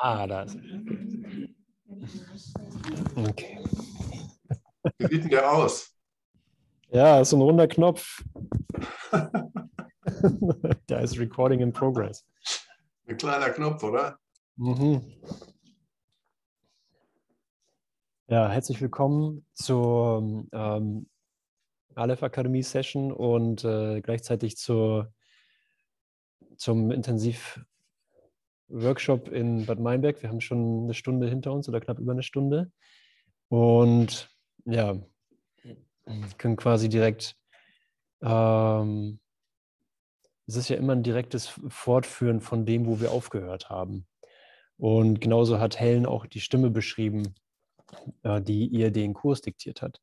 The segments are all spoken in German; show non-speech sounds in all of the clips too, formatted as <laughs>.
Ah, da ist Okay. Wie sieht denn der aus? Ja, ist so ein runder Knopf. <laughs> da ist Recording in Progress. Ein kleiner Knopf, oder? Mhm. Ja, herzlich willkommen zur ähm, Aleph Akademie Session und äh, gleichzeitig zur, zum Intensiv Workshop in Bad Meinberg. Wir haben schon eine Stunde hinter uns oder knapp über eine Stunde. Und ja, können quasi direkt, ähm, es ist ja immer ein direktes Fortführen von dem, wo wir aufgehört haben. Und genauso hat Helen auch die Stimme beschrieben, äh, die ihr den Kurs diktiert hat.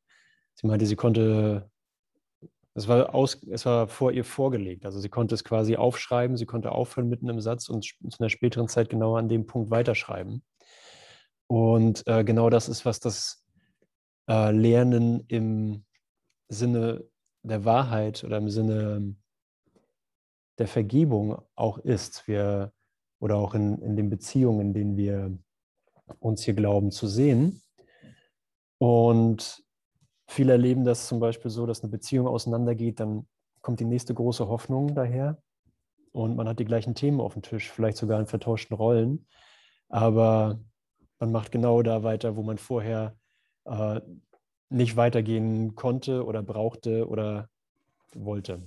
Sie meinte, sie konnte es war, aus, es war vor ihr vorgelegt. Also sie konnte es quasi aufschreiben, sie konnte aufhören mitten im Satz und zu einer späteren Zeit genau an dem Punkt weiterschreiben. Und äh, genau das ist, was das äh, Lernen im Sinne der Wahrheit oder im Sinne der Vergebung auch ist. Wir, oder auch in, in den Beziehungen, in denen wir uns hier glauben zu sehen. Und Viele erleben das zum Beispiel so, dass eine Beziehung auseinandergeht, dann kommt die nächste große Hoffnung daher und man hat die gleichen Themen auf dem Tisch, vielleicht sogar in vertauschten Rollen, aber man macht genau da weiter, wo man vorher äh, nicht weitergehen konnte oder brauchte oder wollte.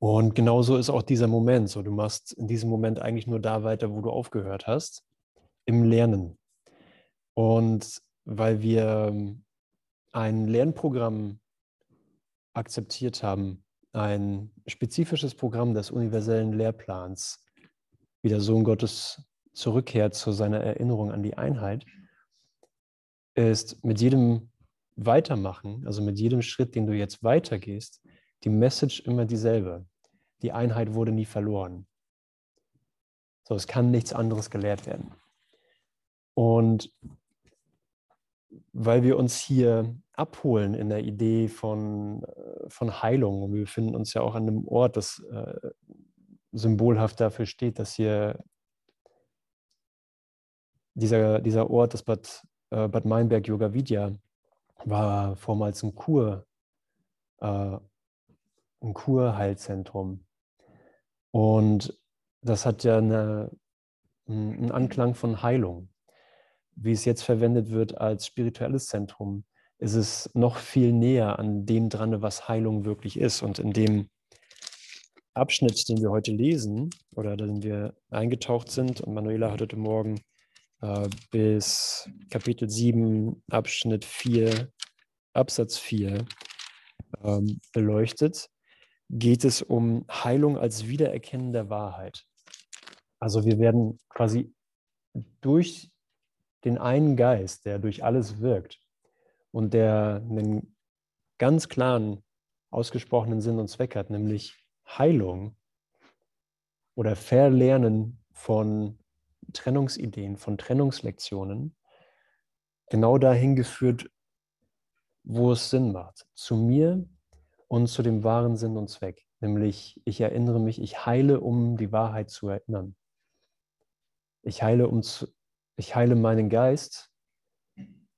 Und genauso ist auch dieser Moment. So, du machst in diesem Moment eigentlich nur da weiter, wo du aufgehört hast, im Lernen. Und weil wir ein Lernprogramm akzeptiert haben, ein spezifisches Programm des universellen Lehrplans, wie der Sohn Gottes zurückkehrt zu seiner Erinnerung an die Einheit, ist mit jedem Weitermachen, also mit jedem Schritt, den du jetzt weitergehst, die Message immer dieselbe. Die Einheit wurde nie verloren. So, es kann nichts anderes gelehrt werden. Und weil wir uns hier abholen in der Idee von, äh, von Heilung. Und wir befinden uns ja auch an einem Ort, das äh, symbolhaft dafür steht, dass hier dieser, dieser Ort, das Bad, äh, Bad Meinberg Yoga Vidya, war vormals ein Kur, äh, ein Kurheilzentrum. Und das hat ja eine, einen Anklang von Heilung wie es jetzt verwendet wird als spirituelles Zentrum, ist es noch viel näher an dem dran, was Heilung wirklich ist. Und in dem Abschnitt, den wir heute lesen oder den wir eingetaucht sind, und Manuela hat heute Morgen äh, bis Kapitel 7, Abschnitt 4, Absatz 4 ähm, beleuchtet, geht es um Heilung als Wiedererkennen der Wahrheit. Also wir werden quasi durch den einen Geist, der durch alles wirkt und der einen ganz klaren, ausgesprochenen Sinn und Zweck hat, nämlich Heilung oder Verlernen von Trennungsideen, von Trennungslektionen, genau dahin geführt, wo es Sinn macht, zu mir und zu dem wahren Sinn und Zweck, nämlich ich erinnere mich, ich heile, um die Wahrheit zu erinnern. Ich heile, um zu, ich heile meinen Geist.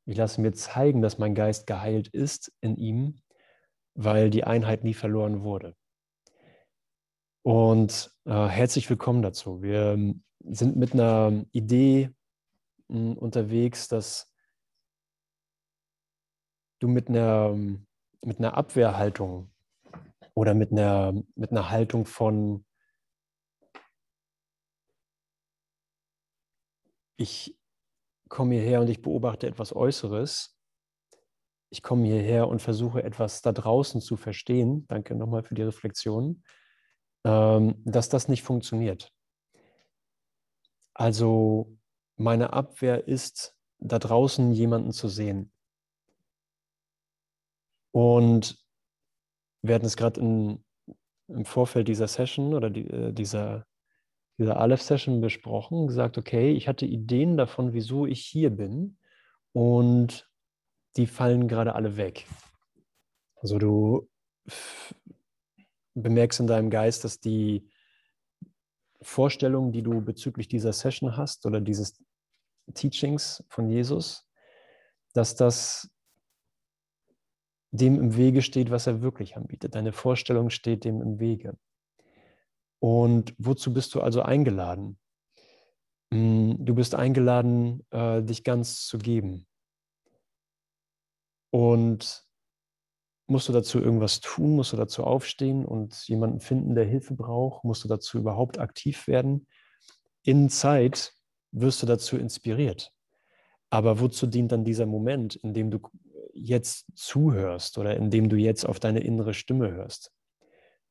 Ich lasse mir zeigen, dass mein Geist geheilt ist in ihm, weil die Einheit nie verloren wurde. Und äh, herzlich willkommen dazu. Wir ähm, sind mit einer Idee mh, hm, unterwegs, dass du mit einer, mit einer Abwehrhaltung oder mit einer, mit einer Haltung von ich komme hierher und ich beobachte etwas Äußeres. Ich komme hierher und versuche etwas da draußen zu verstehen. Danke nochmal für die Reflexion, ähm, dass das nicht funktioniert. Also meine Abwehr ist, da draußen jemanden zu sehen. Und wir hatten es gerade im Vorfeld dieser Session oder die, äh, dieser dieser Aleph-Session besprochen, gesagt, okay, ich hatte Ideen davon, wieso ich hier bin und die fallen gerade alle weg. Also du bemerkst in deinem Geist, dass die Vorstellungen, die du bezüglich dieser Session hast oder dieses Teachings von Jesus, dass das dem im Wege steht, was er wirklich anbietet. Deine Vorstellung steht dem im Wege. Und wozu bist du also eingeladen? Hm, du bist eingeladen, äh, dich ganz zu geben. Und musst du dazu irgendwas tun? Musst du dazu aufstehen und jemanden finden, der Hilfe braucht? Musst du dazu überhaupt aktiv werden? In Zeit wirst du dazu inspiriert. Aber wozu dient dann dieser Moment, in dem du jetzt zuhörst oder in dem du jetzt auf deine innere Stimme hörst?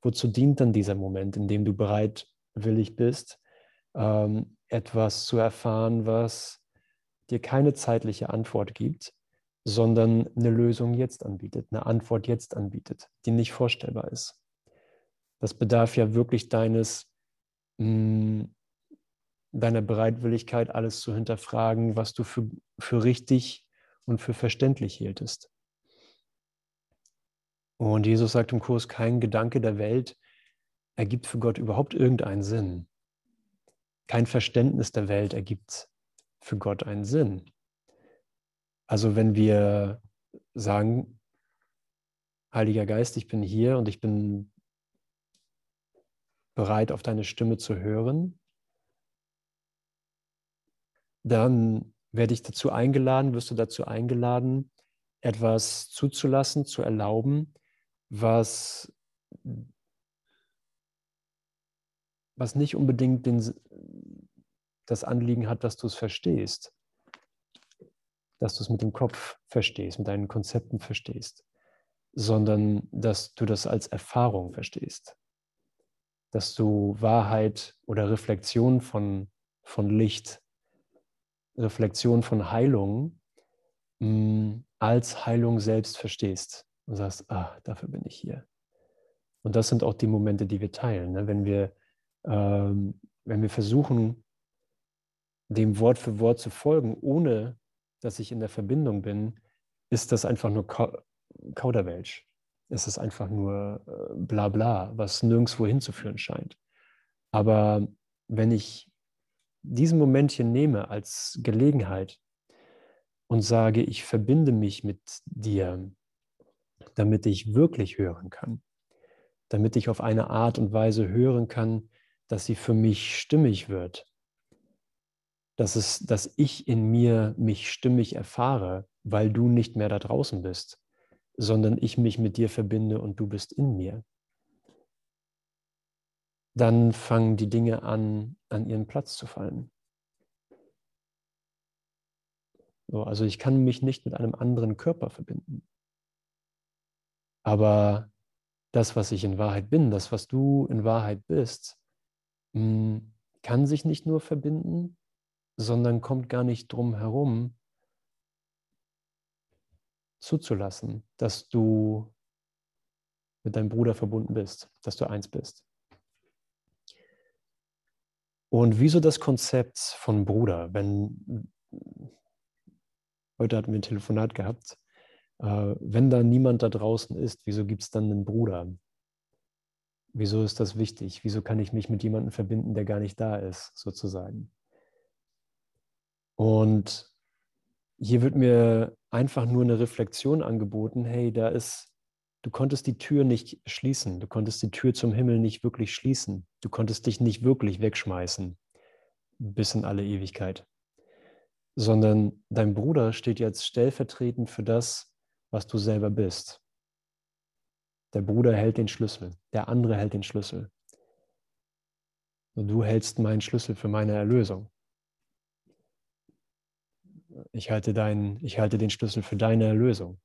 Wozu dient dann dieser Moment, in dem du bereitwillig bist, ähm, etwas zu erfahren, was dir keine zeitliche Antwort gibt, sondern eine Lösung jetzt anbietet, eine Antwort jetzt anbietet, die nicht vorstellbar ist? Das bedarf ja wirklich deines, mh, hm, deiner Bereitwilligkeit, alles zu hinterfragen, was du für, für richtig und für verständlich hieltest. Und Jesus sagt im Kurs, kein Gedanke der Welt ergibt für Gott überhaupt irgendeinen Sinn. Kein Verständnis der Welt ergibt für Gott einen Sinn. Also wenn wir sagen, Heiliger Geist, ich bin hier und ich bin bereit, auf deine Stimme zu hören, dann werde ich dazu eingeladen, wirst du dazu eingeladen, etwas zuzulassen, zu erlauben, was, was nicht unbedingt den, das Anliegen hat, dass du es verstehst, dass du es mit dem Kopf verstehst, mit deinen Konzepten verstehst, sondern dass du das als Erfahrung verstehst, dass du Wahrheit oder Reflexion von, von Licht Reflexion von Heilung mm, als Heilung selbst verstehst und sagst, ah, dafür bin ich hier. Und das sind auch die Momente, die wir teilen. Ne? Wenn, wir, ähm, wenn wir versuchen, dem Wort für Wort zu folgen, ohne dass ich in der Verbindung bin, ist das einfach nur Kauderwelsch. Es ist einfach nur äh, Blabla, was nirgendwo hinzuführen scheint. Aber wenn ich diesen Moment hier nehme als Gelegenheit und sage, ich verbinde mich mit dir, damit ich wirklich hören kann, damit ich auf eine Art und Weise hören kann, dass sie für mich stimmig wird, dass, es, dass ich in mir mich stimmig erfahre, weil du nicht mehr da draußen bist, sondern ich mich mit dir verbinde und du bist in mir dann fangen die Dinge an, an ihren Platz zu fallen. So, also ich kann mich nicht mit einem anderen Körper verbinden. Aber das, was ich in Wahrheit bin, das, was du in Wahrheit bist, hm, kann sich nicht nur verbinden, sondern kommt gar nicht drum herum, zuzulassen, dass du mit deinem Bruder verbunden bist, dass du eins bist. Und wieso das Konzept von Bruder? Wenn heute hatten wir ein Telefonat gehabt, äh, wenn da niemand da draußen ist, wieso gibt es dann einen Bruder? Wieso ist das wichtig? Wieso kann ich mich mit jemandem verbinden, der gar nicht da ist, sozusagen? Und hier wird mir einfach nur eine Reflexion angeboten, hey, da ist Du konntest die Tür nicht schließen. Du konntest die Tür zum Himmel nicht wirklich schließen. Du konntest dich nicht wirklich wegschmeißen bis in alle Ewigkeit. Sondern dein Bruder steht jetzt stellvertretend für das, was du selber bist. Der Bruder hält den Schlüssel, der andere hält den Schlüssel. Und du hältst meinen Schlüssel für meine Erlösung. Ich halte, dein, ich halte den Schlüssel für deine Erlösung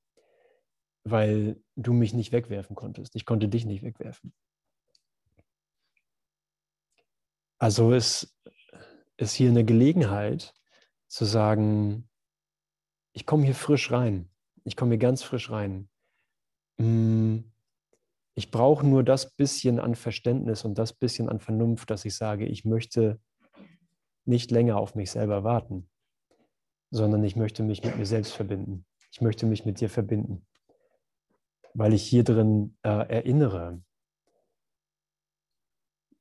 weil du mich nicht wegwerfen konntest. Ich konnte dich nicht wegwerfen. Also ist, ist hier eine Gelegenheit zu sagen, ich komme hier frisch rein. Ich komme hier ganz frisch rein. Mm, ich brauche nur das bisschen an Verständnis und das bisschen an Vernunft, dass ich sage, ich möchte nicht länger auf mich selber warten, sondern ich möchte mich mit mir selbst verbinden. Ich möchte mich mit dir verbinden weil ich hier drin äh, erinnere,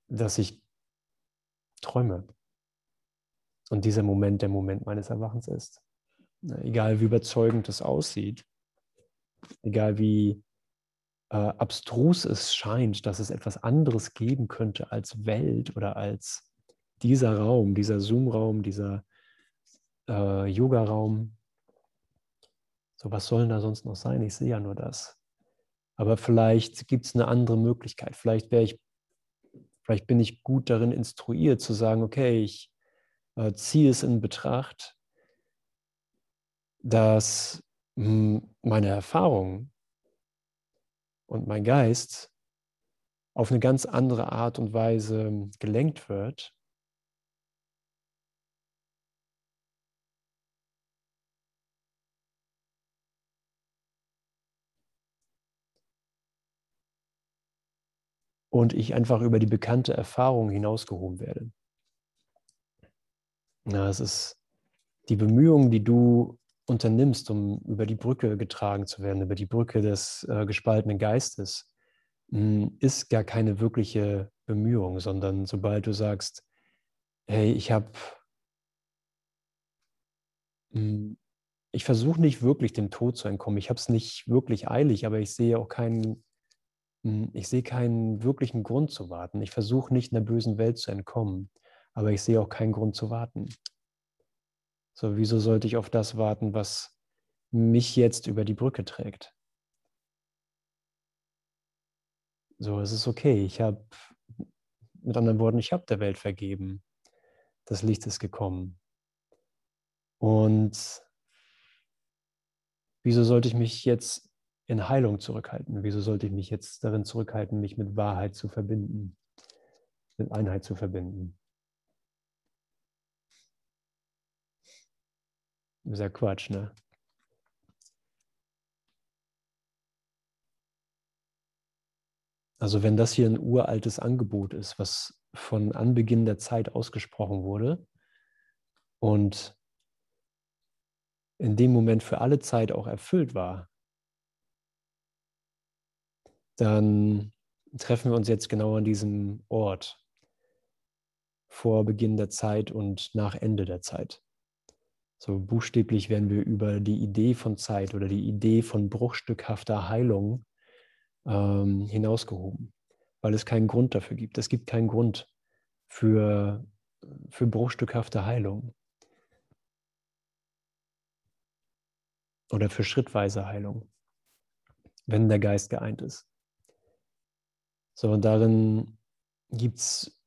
dass ich träume. Und dieser Moment der Moment meines Erwachens ist. Egal wie überzeugend es aussieht, egal wie äh, abstrus es scheint, dass es etwas anderes geben könnte als Welt oder als dieser Raum, dieser Zoom-Raum, dieser äh, Yoga-Raum. So, was soll denn da sonst noch sein? Ich sehe ja nur das. Aber vielleicht gibt es eine andere Möglichkeit. Vielleicht wäre ich, vielleicht bin ich gut darin instruiert zu sagen, okay, ich äh, ziehe es in Betracht, dass hm, meine Erfahrung und mein Geist auf eine ganz andere Art und Weise gelenkt wird. Und ich einfach über die bekannte Erfahrung hinausgehoben werde. Ja, es ist die Bemühungen, die du unternimmst, um über die Brücke getragen zu werden, über die Brücke des äh, gespaltenen Geistes, mh, hm, ist gar keine wirkliche Bemühung, sondern sobald du sagst, hey, ich habe, hm, ich versuche nicht wirklich dem Tod zu entkommen, ich habe es nicht wirklich eilig, aber ich sehe auch keinen, hm, ich sehe keinen wirklichen Grund zu warten. Ich versuche nicht einer bösen Welt zu entkommen, aber ich sehe auch keinen Grund zu warten. So, wieso sollte ich auf das warten, was mich jetzt über die Brücke trägt? So, es ist okay. Ich habe, mit anderen Worten, ich habe der Welt vergeben. Das Licht ist gekommen. Und wieso sollte ich mich jetzt in Heilung zurückhalten? Wieso sollte ich mich jetzt darin zurückhalten, mich mit Wahrheit zu verbinden, mit Einheit zu verbinden? Ist ja Quatsch, ne? Also wenn das hier ein uraltes Angebot ist, was von Anbeginn der Zeit ausgesprochen wurde und in dem Moment für alle Zeit auch erfüllt war, dann treffen wir uns jetzt genau an diesem Ort vor Beginn der Zeit und nach Ende der Zeit. So buchstäblich werden wir über die Idee von Zeit oder die Idee von bruchstückhafter Heilung ähm, hinausgehoben, weil es keinen Grund dafür gibt. Es gibt keinen Grund für, für bruchstückhafte Heilung oder für schrittweise Heilung, wenn der Geist geeint ist. So, und darin gibt es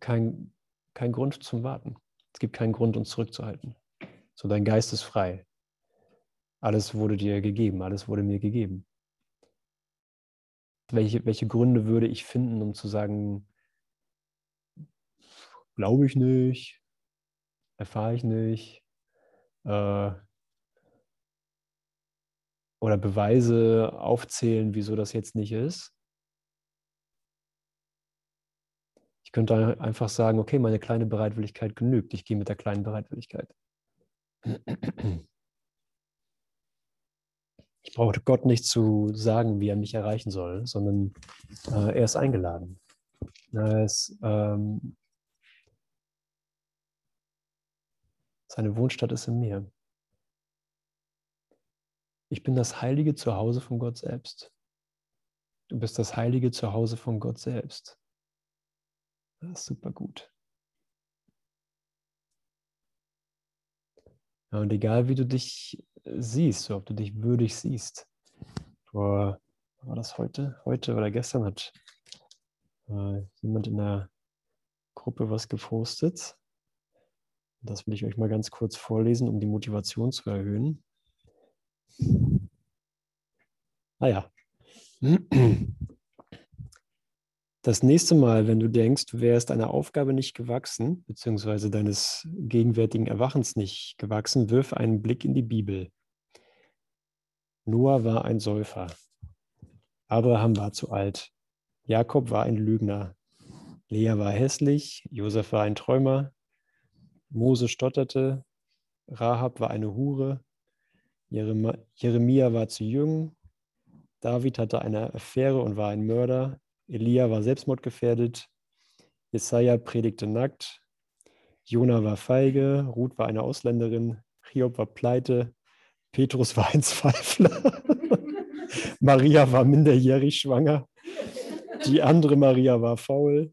kein, kein Grund zum Warten. Es gibt keinen Grund, uns zurückzuhalten. So, dein Geist ist frei. Alles wurde dir gegeben, alles wurde mir gegeben. Welche, welche Gründe würde ich finden, um zu sagen, glaube ich nicht, erfahre ich nicht, äh, oder Beweise aufzählen, wieso das jetzt nicht ist? Könnte einfach sagen, okay, meine kleine Bereitwilligkeit genügt. Ich gehe mit der kleinen Bereitwilligkeit. Ich brauche Gott nicht zu sagen, wie er mich erreichen soll, sondern äh, er ist eingeladen. Er ist, ähm, seine Wohnstatt ist in mir. Ich bin das heilige Zuhause von Gott selbst. Du bist das heilige Zuhause von Gott selbst. Super gut. Ja, und egal wie du dich äh, siehst, ob du dich würdig siehst, vor, war das heute? Heute oder gestern hat äh, jemand in der Gruppe was gepostet. Das will ich euch mal ganz kurz vorlesen, um die Motivation zu erhöhen. Ah ja. Das nächste Mal, wenn du denkst, du wärst einer Aufgabe nicht gewachsen, beziehungsweise deines gegenwärtigen Erwachens nicht gewachsen, wirf einen Blick in die Bibel. Noah war ein Säufer. Abraham war zu alt. Jakob war ein Lügner. Lea war hässlich. Josef war ein Träumer. Mose stotterte. Rahab war eine Hure. Jeremia war zu jung. David hatte eine Affäre und war ein Mörder. Elia war selbstmordgefährdet. Jesaja predigte nackt. Jona war feige. Ruth war eine Ausländerin. Hiob war pleite. Petrus war ein Zweifler. <laughs> Maria war minderjährig schwanger. Die andere Maria war faul.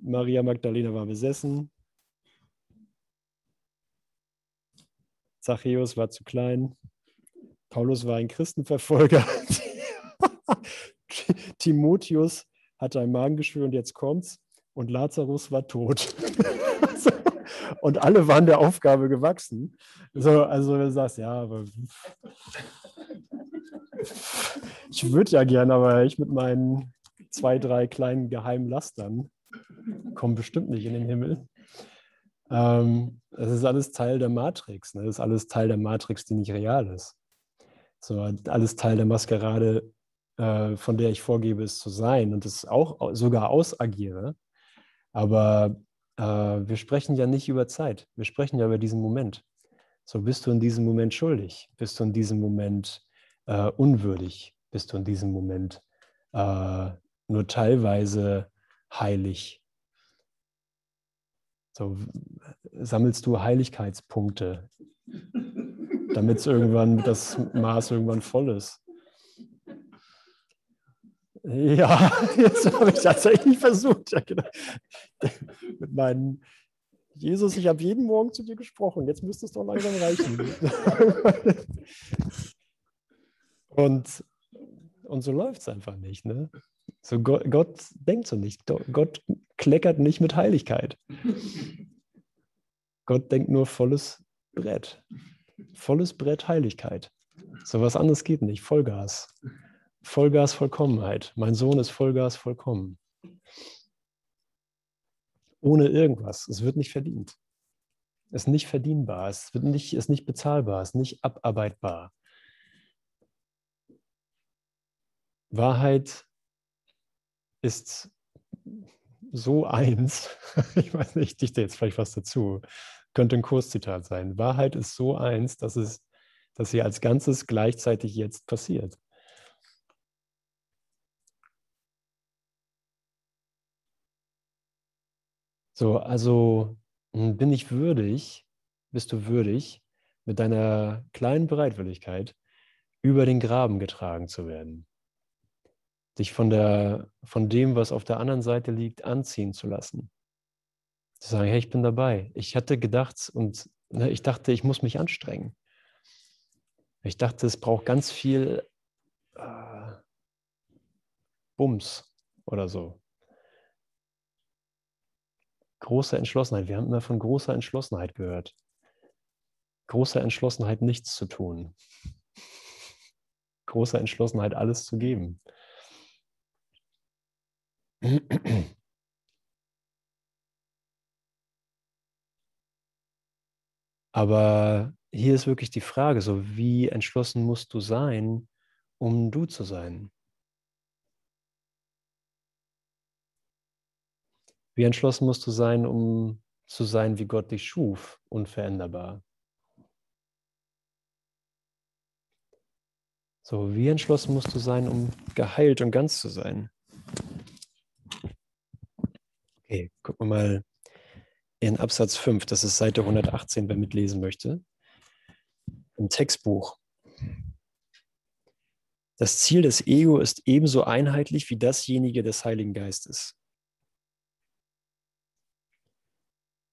Maria Magdalena war besessen. Zachäus war zu klein. Paulus war ein Christenverfolger. <laughs> <laughs> Timotheus hatte ein Magengeschwür und jetzt kommt's. Und Lazarus war tot. <laughs> und alle waren der Aufgabe gewachsen. So, also du sagst, ja, aber <laughs> ich würde ja gerne, aber ich mit meinen zwei, drei kleinen geheimen Lastern komme bestimmt nicht in den Himmel. Ähm, ist alles Teil der Matrix. Ne? Ist alles Teil der Matrix, die nicht real ist. So, alles Teil der Maskerade, äh, von der ich vorgebe, es zu sein und es auch sogar ausagiere. Aber äh, wir sprechen ja nicht über Zeit. Wir sprechen ja über diesen Moment. So, bist du in diesem Moment schuldig? Bist du in diesem Moment äh, unwürdig? Bist du in diesem Moment äh, nur teilweise heilig? So, sammelst du Heiligkeitspunkte, damit irgendwann das Maß irgendwann voll ist. Ja, <laughs> jetzt habe ich tatsächlich versucht. Ja, genau. Mit meinen Jesus, ich habe jeden Morgen zu dir gesprochen. Jetzt müsste es doch langsam reichen. <laughs> und, und so läuft es einfach nicht. Ne? So Gott, Gott denkt so nicht. Gott kleckert nicht mit Heiligkeit. Gott denkt nur volles Brett. Volles Brett Heiligkeit. So was anderes geht nicht. Vollgas. Vollgas Vollkommenheit. Mein Sohn ist Vollgas vollkommen. Ohne irgendwas. Es wird nicht verdient. Es ist nicht verdienbar. Es wird nicht, ist nicht bezahlbar. Es ist nicht abarbeitbar. Wahrheit ist so eins. <laughs> Ich weiß nicht, ich dichte jetzt vielleicht was dazu könnte ein Kurszitat sein. Wahrheit ist so eins, dass, es, dass sie als Ganzes gleichzeitig jetzt passiert. So, also hm, bin ich würdig, bist du würdig, mit deiner kleinen Bereitwilligkeit über den Graben getragen zu werden. Dich von, der, von dem, was auf der anderen Seite liegt, anziehen zu lassen. Zu sagen, hey, ich bin dabei. Ich hatte gedacht und ne, ich dachte, ich muss mich anstrengen. Ich dachte, es braucht ganz viel äh, Bums oder so. Große Entschlossenheit. Wir haben immer von großer Entschlossenheit gehört. Große Entschlossenheit, nichts zu tun. Große Entschlossenheit, alles zu geben. Aber hier ist wirklich die Frage, so wie entschlossen musst du sein, um du zu sein? Wie entschlossen musst du sein, um zu sein, wie Gott dich schuf, unveränderbar? So, wie entschlossen musst du sein, um geheilt und ganz zu sein? Okay, gucken wir mal in Absatz 5, das ist Seite 118, wer mitlesen möchte, im Textbuch. Das Ziel des Ego ist ebenso einheitlich wie dasjenige des Heiligen Geistes.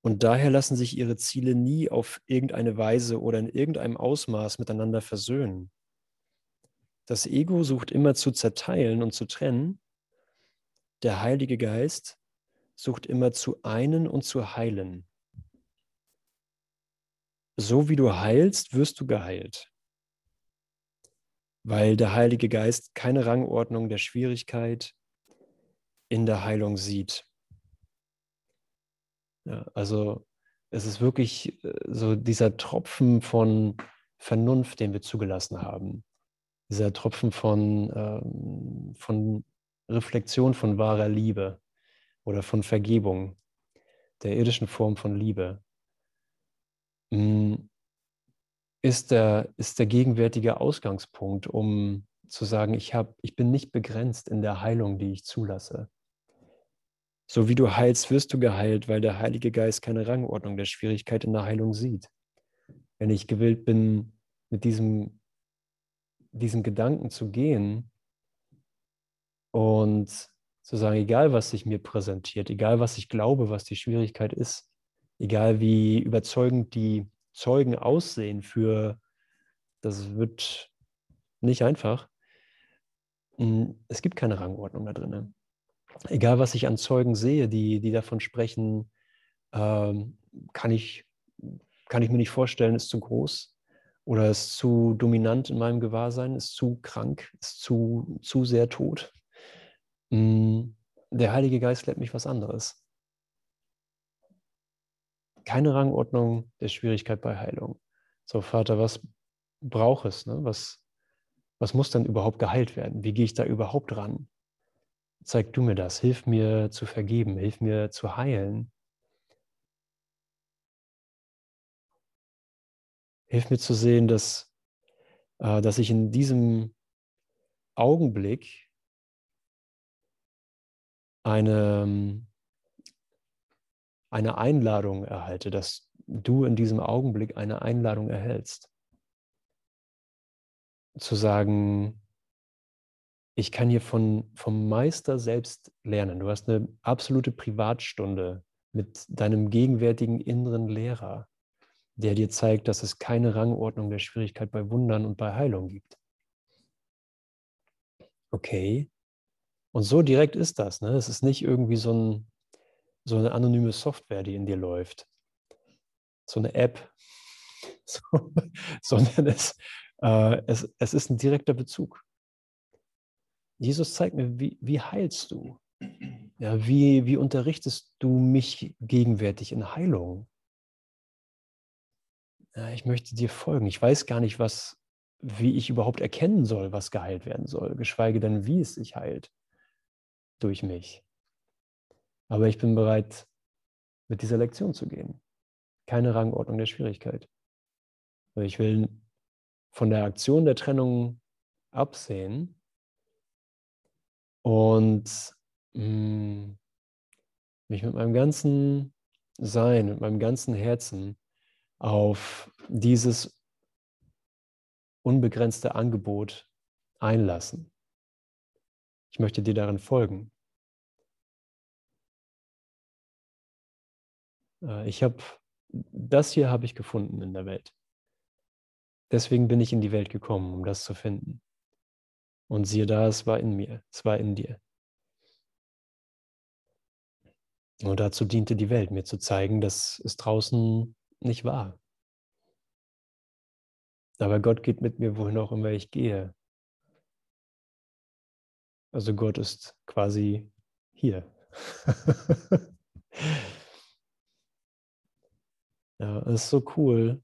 Und daher lassen sich ihre Ziele nie auf irgendeine Weise oder in irgendeinem Ausmaß miteinander versöhnen. Das Ego sucht immer zu zerteilen und zu trennen. Der Heilige Geist sucht immer zu einen und zu heilen. So wie du heilst, wirst du geheilt. Weil der Heilige Geist keine Rangordnung der Schwierigkeit in der Heilung sieht. Ja, also es ist wirklich äh, so dieser Tropfen von Vernunft, den wir zugelassen haben. Dieser Tropfen von, ähm, von Reflexion von wahrer Liebe oder von Vergebung, der irdischen Form von Liebe, mm, ist der, ist der gegenwärtige Ausgangspunkt, um zu sagen, ich, hab, ich bin nicht begrenzt in der Heilung, die ich zulasse. So wie du heilst, wirst du geheilt, weil der Heilige Geist keine Rangordnung der Schwierigkeit in der Heilung sieht. Wenn ich gewillt bin, mit diesem, diesem Gedanken zu gehen und zu sagen, egal was sich mir präsentiert, egal was ich glaube, was die Schwierigkeit ist, egal wie überzeugend die Zeugen aussehen für, das wird nicht einfach, hm, es gibt keine Rangordnung da drin. Egal, was ich an Zeugen sehe, die, die davon sprechen, ähm, kann, ich, kann ich mir nicht vorstellen, ist zu groß oder ist zu dominant in meinem Gewahrsein, ist zu krank, ist zu, zu sehr tot. Hm, der Heilige Geist lehrt mich was anderes. Keine Rangordnung der Schwierigkeit bei Heilung. So, Vater, was braucht es? Ne? Was, was muss dann überhaupt geheilt werden? Wie gehe ich da überhaupt ran? Zeig du mir das, hilf mir zu vergeben, hilf mir zu heilen. Hilf mir zu sehen, dass, äh, dass ich in diesem Augenblick eine, eine Einladung erhalte, dass du in diesem Augenblick eine Einladung erhältst. Zu sagen, ich kann hier von, vom Meister selbst lernen. Du hast eine absolute Privatstunde mit deinem gegenwärtigen inneren Lehrer, der dir zeigt, dass es keine Rangordnung der Schwierigkeit bei Wundern und bei Heilung gibt. Okay. Und so direkt ist das. Ne? Es ist nicht irgendwie so, ein, so eine anonyme Software, die in dir läuft. So eine App. <laughs> So, sondern es, äh, es, es ist ein direkter Bezug. Jesus zeigt mir, wie, wie heilst du? Ja, wie, wie unterrichtest du mich gegenwärtig in Heilung? Ja, ich möchte dir folgen. Ich weiß gar nicht, was, wie ich überhaupt erkennen soll, was geheilt werden soll, geschweige denn, wie es sich heilt durch mich. Aber ich bin bereit, mit dieser Lektion zu gehen. Keine Rangordnung der Schwierigkeit. Ich will von der Aktion der Trennung absehen und mh, mm, mich mit meinem ganzen Sein, mit meinem ganzen Herzen auf dieses unbegrenzte Angebot einlassen. Ich möchte dir darin folgen. Äh, ich habe, das hier habe ich gefunden in der Welt. Deswegen bin ich in die Welt gekommen, um das zu finden. Und siehe da, es war in mir, es war in dir. Und dazu diente die Welt, mir zu zeigen, dass es draußen nicht war. Aber Gott geht mit mir, wohin auch immer ich gehe. Also Gott ist quasi hier. <laughs> ja, es ist so cool,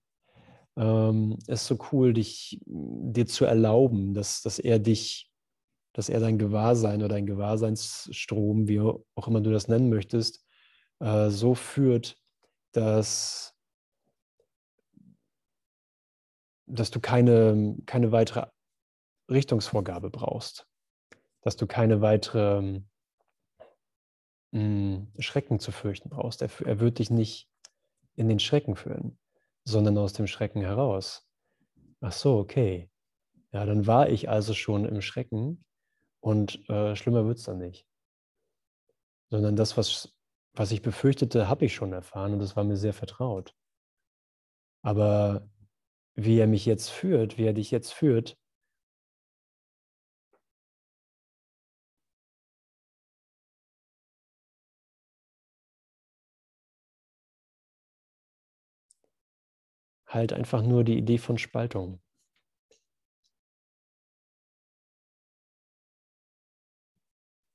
ähm, ist so cool, dich dir zu erlauben, dass, dass er dich, dass er dein Gewahrsein oder dein Gewahrseinsstrom, wie auch immer du das nennen möchtest, äh, so führt, dass, dass du keine, keine weitere Richtungsvorgabe brauchst, dass du keine weitere mh, hm, Schrecken zu fürchten brauchst. Er, er wird dich nicht in den Schrecken führen sondern aus dem Schrecken heraus. Ach so, okay. Ja, dann war ich also schon im Schrecken und äh, schlimmer wird es dann nicht. Sondern das, was, was ich befürchtete, habe ich schon erfahren und das war mir sehr vertraut. Aber wie er mich jetzt führt, wie er dich jetzt führt, halt einfach nur die Idee von Spaltung.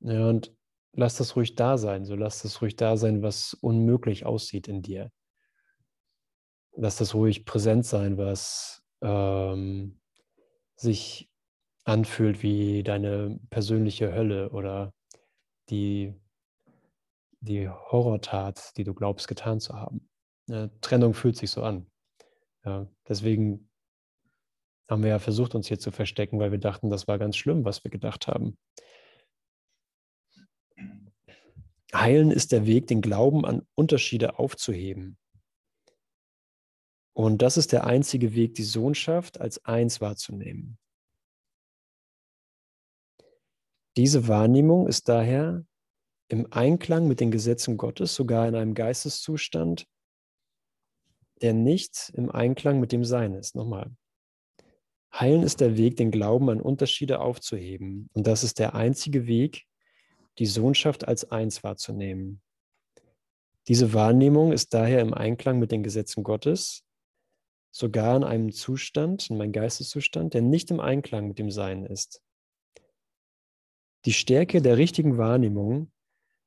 Ja, und lass das ruhig da sein. So lass das ruhig da sein, was unmöglich aussieht in dir. Lass das ruhig präsent sein, was ähm, sich anfühlt wie deine persönliche Hölle oder die, die Horrortat, die du glaubst getan zu haben. Ja, Trennung fühlt sich so an. Ja, deswegen haben wir ja versucht, uns hier zu verstecken, weil wir dachten, das war ganz schlimm, was wir gedacht haben. Heilen ist der Weg, den Glauben an Unterschiede aufzuheben. Und das ist der einzige Weg, die Sohnschaft als eins wahrzunehmen. Diese Wahrnehmung ist daher im Einklang mit den Gesetzen Gottes, sogar in einem Geisteszustand, der nicht im Einklang mit dem Sein ist. Nochmal. Heilen ist der Weg, den Glauben an Unterschiede aufzuheben. Und das ist der einzige Weg, die Sohnschaft als eins wahrzunehmen. Diese Wahrnehmung ist daher im Einklang mit den Gesetzen Gottes, sogar in einem Zustand, in meinem Geisteszustand, der nicht im Einklang mit dem Sein ist. Die Stärke der richtigen Wahrnehmung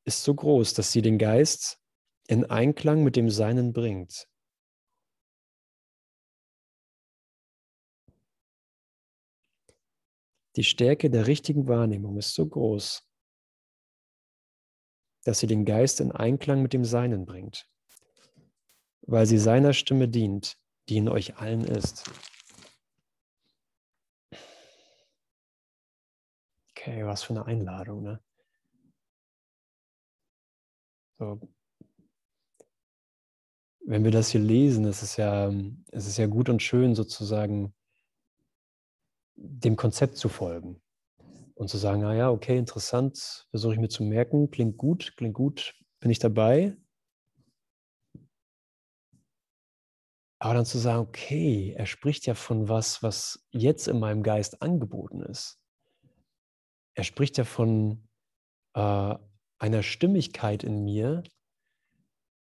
ist so groß, dass sie den Geist in Einklang mit dem Seinen bringt. Die Stärke der richtigen Wahrnehmung ist so groß, dass sie den Geist in Einklang mit dem Seinen bringt, weil sie seiner Stimme dient, die in euch allen ist. Okay, was für eine Einladung, ne? So. Wenn wir das hier lesen, es ist ja, es ist ja gut und schön, sozusagen dem Konzept zu folgen und zu sagen, ah ja, okay, interessant, versuche ich mir zu merken, klingt gut, klingt gut, bin ich dabei. Aber dann zu sagen, okay, er spricht ja von was, was jetzt in meinem Geist angeboten ist. Er spricht ja von äh, einer Stimmigkeit in mir,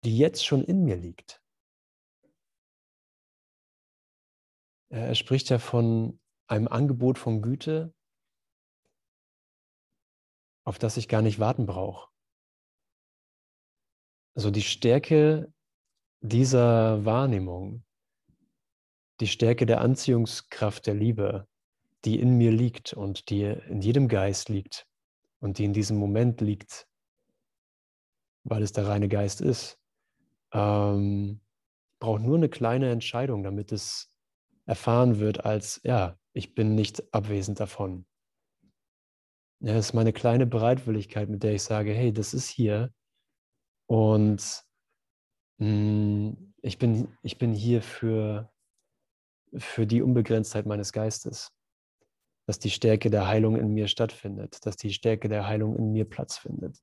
die jetzt schon in mir liegt. Er spricht ja von einem Angebot von Güte, auf das ich gar nicht warten brauche. Also die Stärke dieser Wahrnehmung, die Stärke der Anziehungskraft der Liebe, die in mir liegt und die in jedem Geist liegt und die in diesem Moment liegt, weil es der reine Geist ist, ähm, braucht nur eine kleine Entscheidung, damit es erfahren wird als, ja, ich bin nicht abwesend davon. Ja, das ist meine kleine Bereitwilligkeit, mit der ich sage, hey, das ist hier und mh, hm, ich, bin, ich bin hier für, für die Unbegrenztheit meines Geistes, dass die Stärke der Heilung in mir stattfindet, dass die Stärke der Heilung in mir Platz findet.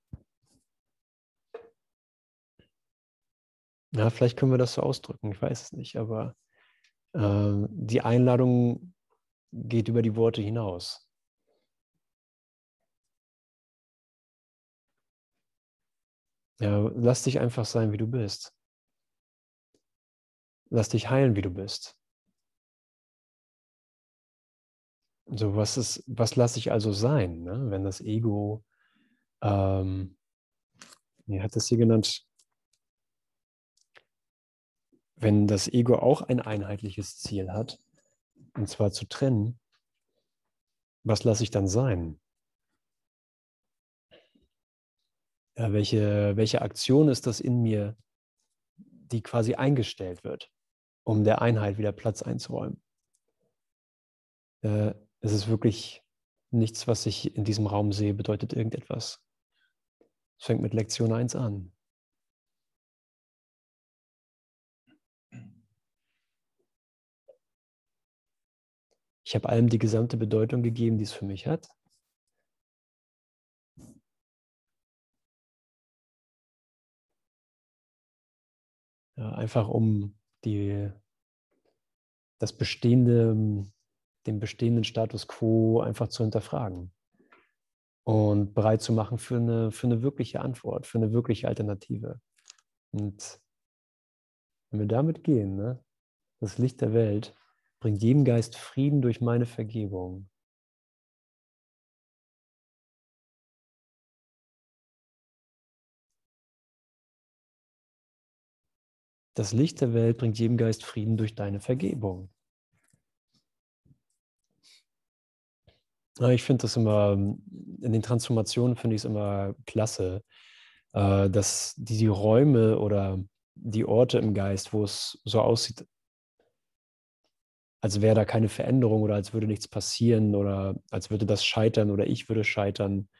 Ja, vielleicht können wir das so ausdrücken, ich weiß es nicht, aber äh, die Einladung geht über die Worte hinaus. Ja, lass dich einfach sein, wie du bist. Lass dich heilen, wie du bist. So, was ist, was lasse ich also sein, ne? wenn das Ego, ähm, wie hat das hier genannt, wenn das Ego auch ein einheitliches Ziel hat, und zwar zu trennen, was lasse ich dann sein? Ja, welche, welche Aktion ist das in mir, die quasi eingestellt wird, um der Einheit wieder Platz einzuräumen? Äh, es ist wirklich nichts, was ich in diesem Raum sehe, bedeutet irgendetwas. Es fängt mit Lektion 1 an. Ich habe allem die gesamte Bedeutung gegeben, die es für mich hat. Ja, einfach um die, das bestehende, den bestehenden Status quo einfach zu hinterfragen und bereit zu machen für eine, für eine wirkliche Antwort, für eine wirkliche Alternative. Und wenn wir damit gehen, ne, das Licht der Welt, bringt jedem Geist Frieden durch meine Vergebung. Das Licht der Welt bringt jedem Geist Frieden durch deine Vergebung. Ich finde das immer, in den Transformationen finde ich es immer klasse, äh, dass die Räume oder die Orte im Geist, wo es so aussieht, als wäre da keine Veränderung oder als würde nichts passieren oder als würde das scheitern oder ich würde scheitern,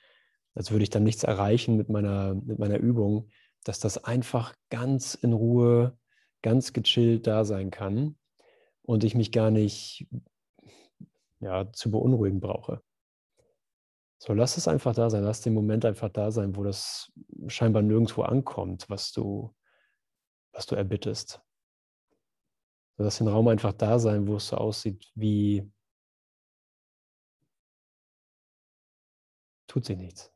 als würde ich dann nichts erreichen mit meiner, mit meiner Übung, dass das einfach ganz in Ruhe, ganz gechillt da sein kann und ich mich gar nicht ja, zu beunruhigen brauche. So, lass es einfach da sein, lass den Moment einfach da sein, wo das scheinbar nirgendwo ankommt, was du, was du erbittest. Lass den Raum einfach da sein, wo es so aussieht wie tut sich nichts.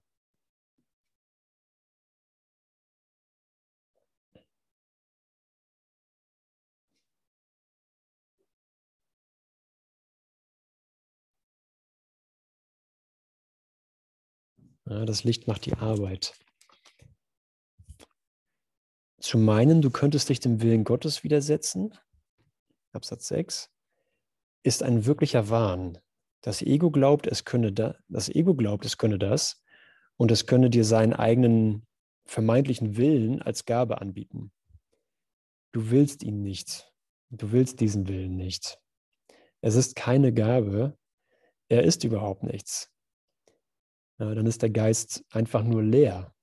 Ja, das Licht macht die Arbeit. Zu meinen, du könntest dich dem Willen Gottes widersetzen, Absatz 6, ist ein wirklicher Wahn. Das Ego glaubt, es könne da, das Ego glaubt, es könne das und es könne dir seinen eigenen vermeintlichen Willen als Gabe anbieten. Du willst ihn nicht. Du willst diesen Willen nicht. Es ist keine Gabe. Er ist überhaupt nichts dann ist der Geist einfach nur leer,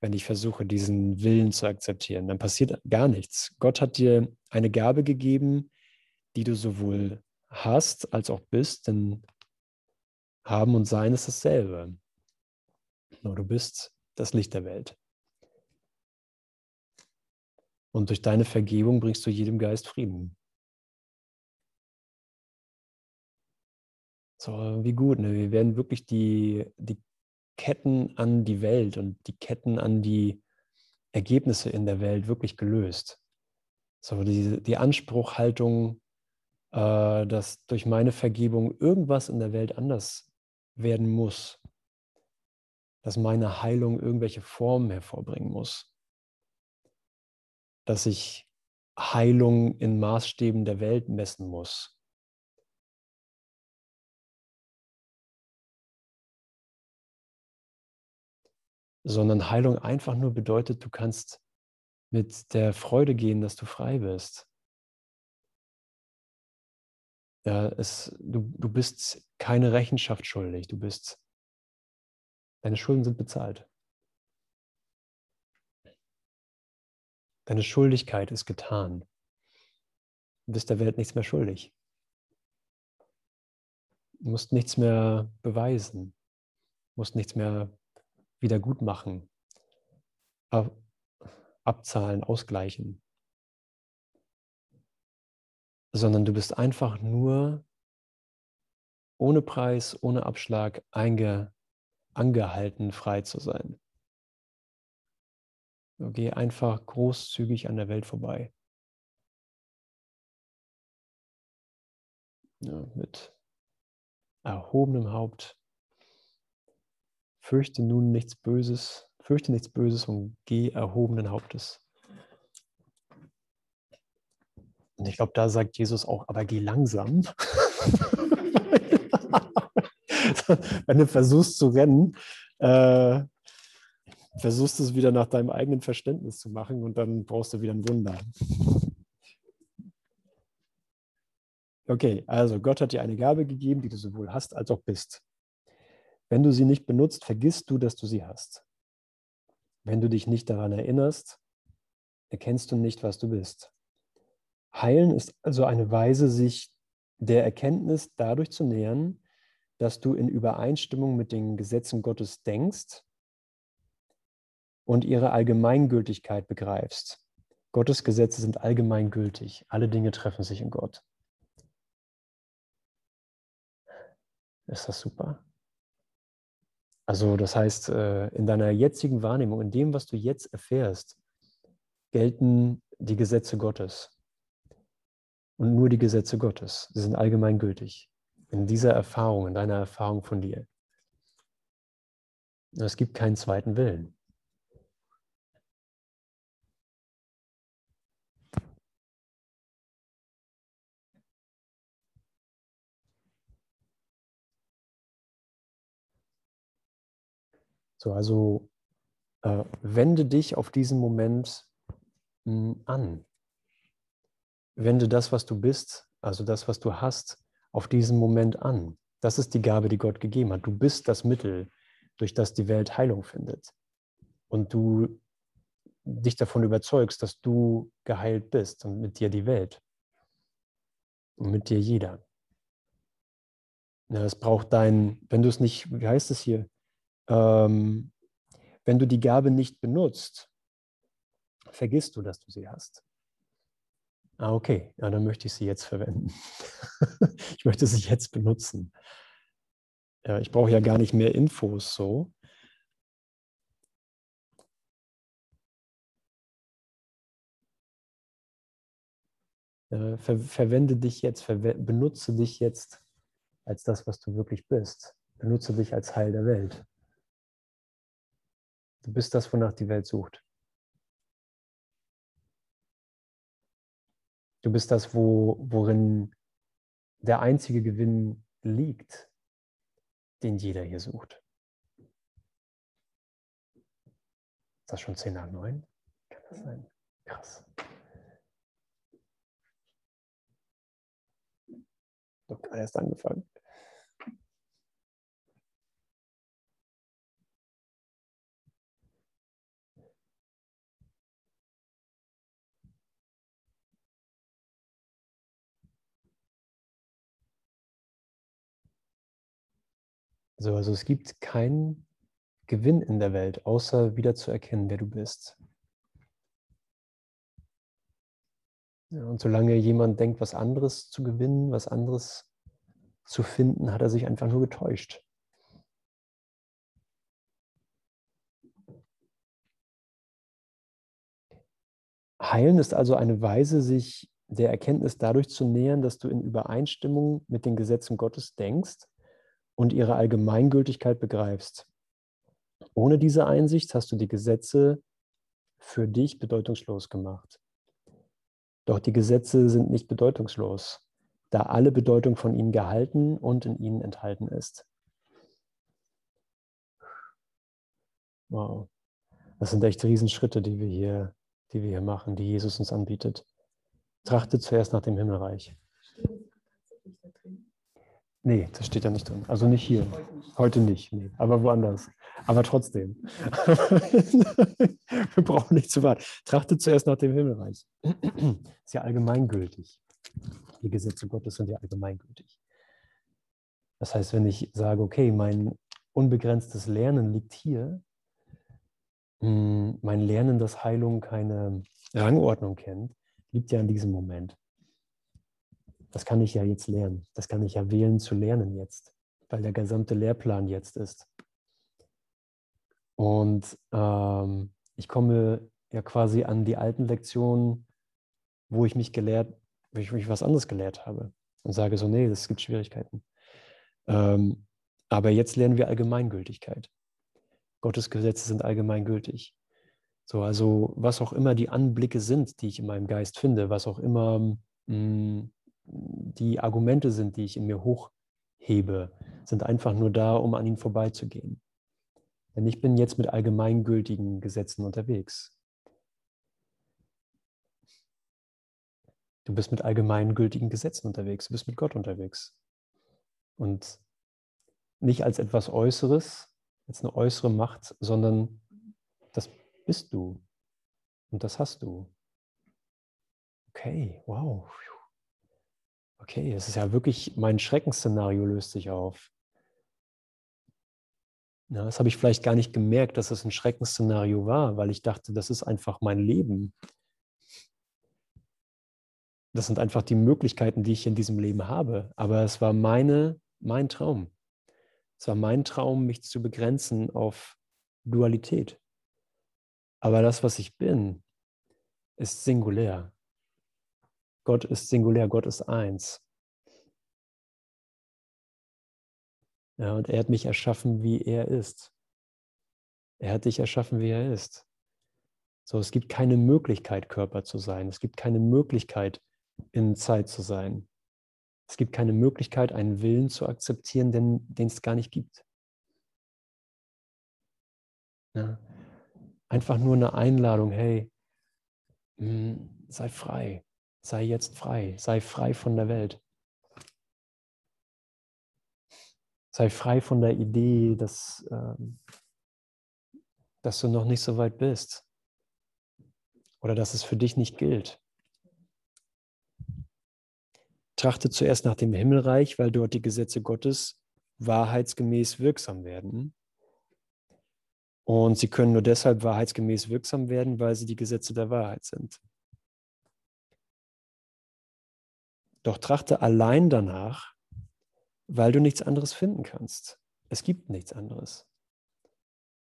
wenn ich versuche, diesen Willen zu akzeptieren. Dann passiert gar nichts. Gott hat dir eine Gabe gegeben, die du sowohl hast als auch bist, denn haben und sein ist dasselbe. Du bist das Licht der Welt. Und durch deine Vergebung bringst du jedem Geist Frieden. So, wie gut, ne? Wir werden wirklich die, die Ketten an die Welt und die Ketten an die Ergebnisse in der Welt wirklich gelöst. So, die, die Anspruchhaltung, äh, dass durch meine Vergebung irgendwas in der Welt anders werden muss, dass meine Heilung irgendwelche Formen hervorbringen muss, dass ich Heilung in Maßstäben der Welt messen muss, sondern Heilung einfach nur bedeutet, du kannst mit der Freude gehen, dass du frei bist. Ja, es, du, du bist keine Rechenschaft schuldig, du bist, deine Schulden sind bezahlt. Deine Schuldigkeit ist getan. Du bist der Welt nichts mehr schuldig. Du musst nichts mehr beweisen, du musst nichts mehr wieder gut machen, abzahlen, ausgleichen, sondern du bist einfach nur ohne Preis, ohne Abschlag einge, angehalten, frei zu sein. Geh einfach großzügig an der Welt vorbei. Ja, mit erhobenem Haupt, Fürchte nun nichts Böses, fürchte nichts Böses und geh erhobenen Hauptes. Und ich glaube, da sagt Jesus auch, aber geh langsam. <laughs> Wenn du versuchst zu rennen, äh, versuchst es wieder nach deinem eigenen Verständnis zu machen und dann brauchst du wieder ein Wunder. Okay, also Gott hat dir eine Gabe gegeben, die du sowohl hast als auch bist. Wenn du sie nicht benutzt, vergisst du, dass du sie hast. Wenn du dich nicht daran erinnerst, erkennst du nicht, was du bist. Heilen ist also eine Weise, sich der Erkenntnis dadurch zu nähern, dass du in Übereinstimmung mit den Gesetzen Gottes denkst und ihre Allgemeingültigkeit begreifst. Gottes Gesetze sind allgemeingültig. Alle Dinge treffen sich in Gott. Ist das super? Also das heißt, äh, in deiner jetzigen Wahrnehmung, in dem, was du jetzt erfährst, gelten die Gesetze Gottes. Und nur die Gesetze Gottes. Sie sind allgemeingültig. In dieser Erfahrung, in deiner Erfahrung von dir. Es gibt keinen zweiten Willen. So, also äh, wende dich auf diesen Moment mh, hm, an. Wende das, was du bist, also das, was du hast, auf diesen Moment an. Das ist die Gabe, die Gott gegeben hat. Du bist das Mittel, durch das die Welt Heilung findet. Und du dich davon überzeugst, dass du geheilt bist und mit dir die Welt. Und mit dir jeder. Ja, es braucht dein, wenn du es nicht, wie heißt es hier, ähm, wenn du die Gabe nicht benutzt, vergisst du, dass du sie hast. Ah, okay, ja, dann möchte ich sie jetzt verwenden. <laughs> ich möchte sie jetzt benutzen. Ja, ich brauche ja gar nicht mehr Infos so. Äh, ver verwende dich jetzt, ver benutze dich jetzt als das, was du wirklich bist. Benutze dich als Heil der Welt. Du bist das, wonach die Welt sucht. Du bist das, wo, worin der einzige Gewinn liegt, den jeder hier sucht. Ist das schon 10 nach 9? Kann das sein? Krass. Doch gerade erst angefangen. So, also es gibt keinen Gewinn in der Welt, außer wieder zu erkennen, wer du bist. Ja, und solange jemand denkt, was anderes zu gewinnen, was anderes zu finden, hat er sich einfach nur getäuscht. Heilen ist also eine Weise, sich der Erkenntnis dadurch zu nähern, dass du in Übereinstimmung mit den Gesetzen Gottes denkst und ihre Allgemeingültigkeit begreifst. Ohne diese Einsicht hast du die Gesetze für dich bedeutungslos gemacht. Doch die Gesetze sind nicht bedeutungslos, da alle Bedeutung von ihnen gehalten und in ihnen enthalten ist. Wow. Das sind echt Riesenschritte, die wir hier, die wir hier machen, die Jesus uns anbietet. Trachte zuerst nach dem Himmelreich. Nee, das steht ja nicht drin. Also nicht hier. Heute nicht, nee. aber woanders. Aber trotzdem. <laughs> Wir brauchen nicht zu warten. Trachte zuerst nach dem Himmelreich. ist ja allgemeingültig. Die Gesetze Gottes sind ja allgemeingültig. Das heißt, wenn ich sage, okay, mein unbegrenztes Lernen liegt hier, hm, mein Lernen, dass Heilung keine Rangordnung kennt, liegt ja in diesem Moment. Das kann ich ja jetzt lernen. Das kann ich ja wählen zu lernen jetzt, weil der gesamte Lehrplan jetzt ist. Und ähm, ich komme ja quasi an die alten Lektionen, wo ich mich gelehrt, wo ich mich was anderes gelehrt habe und sage so, nee, es gibt Schwierigkeiten. Ähm, aber jetzt lernen wir Allgemeingültigkeit. Gottes Gesetze sind allgemeingültig. So, also was auch immer die Anblicke sind, die ich in meinem Geist finde, was auch immer mh, hm, die Argumente sind, die ich in mir hochhebe, sind einfach nur da, um an ihnen vorbeizugehen. Denn ich bin jetzt mit allgemeingültigen Gesetzen unterwegs. Du bist mit allgemeingültigen Gesetzen unterwegs, du bist mit Gott unterwegs. Und nicht als etwas Äußeres, als eine äußere Macht, sondern das bist du und das hast du. Okay, wow okay, es ist ja wirklich, mein Schreckensszenario löst sich auf. Ja, das habe ich vielleicht gar nicht gemerkt, dass es ein Schreckensszenario war, weil ich dachte, das ist einfach mein Leben. Das sind einfach die Möglichkeiten, die ich in diesem Leben habe. Aber es war meine, mein Traum. Es war mein Traum, mich zu begrenzen auf Dualität. Aber das, was ich bin, ist singulär. Gott ist singulär, Gott ist eins. Ja, und er hat mich erschaffen, wie er ist. Er hat dich erschaffen, wie er ist. So, es gibt keine Möglichkeit, Körper zu sein. Es gibt keine Möglichkeit, in Zeit zu sein. Es gibt keine Möglichkeit, einen Willen zu akzeptieren, den, es gar nicht gibt. Ja. Einfach nur eine Einladung, hey, mh, hm, sei frei, sei jetzt frei, sei frei von der Welt. Sei frei von der Idee, dass, ähm, dass du noch nicht so weit bist oder dass es für dich nicht gilt. Trachte zuerst nach dem Himmelreich, weil dort die Gesetze Gottes wahrheitsgemäß wirksam werden. Und sie können nur deshalb wahrheitsgemäß wirksam werden, weil sie die Gesetze der Wahrheit sind. Doch trachte allein danach, weil du nichts anderes finden kannst. Es gibt nichts anderes.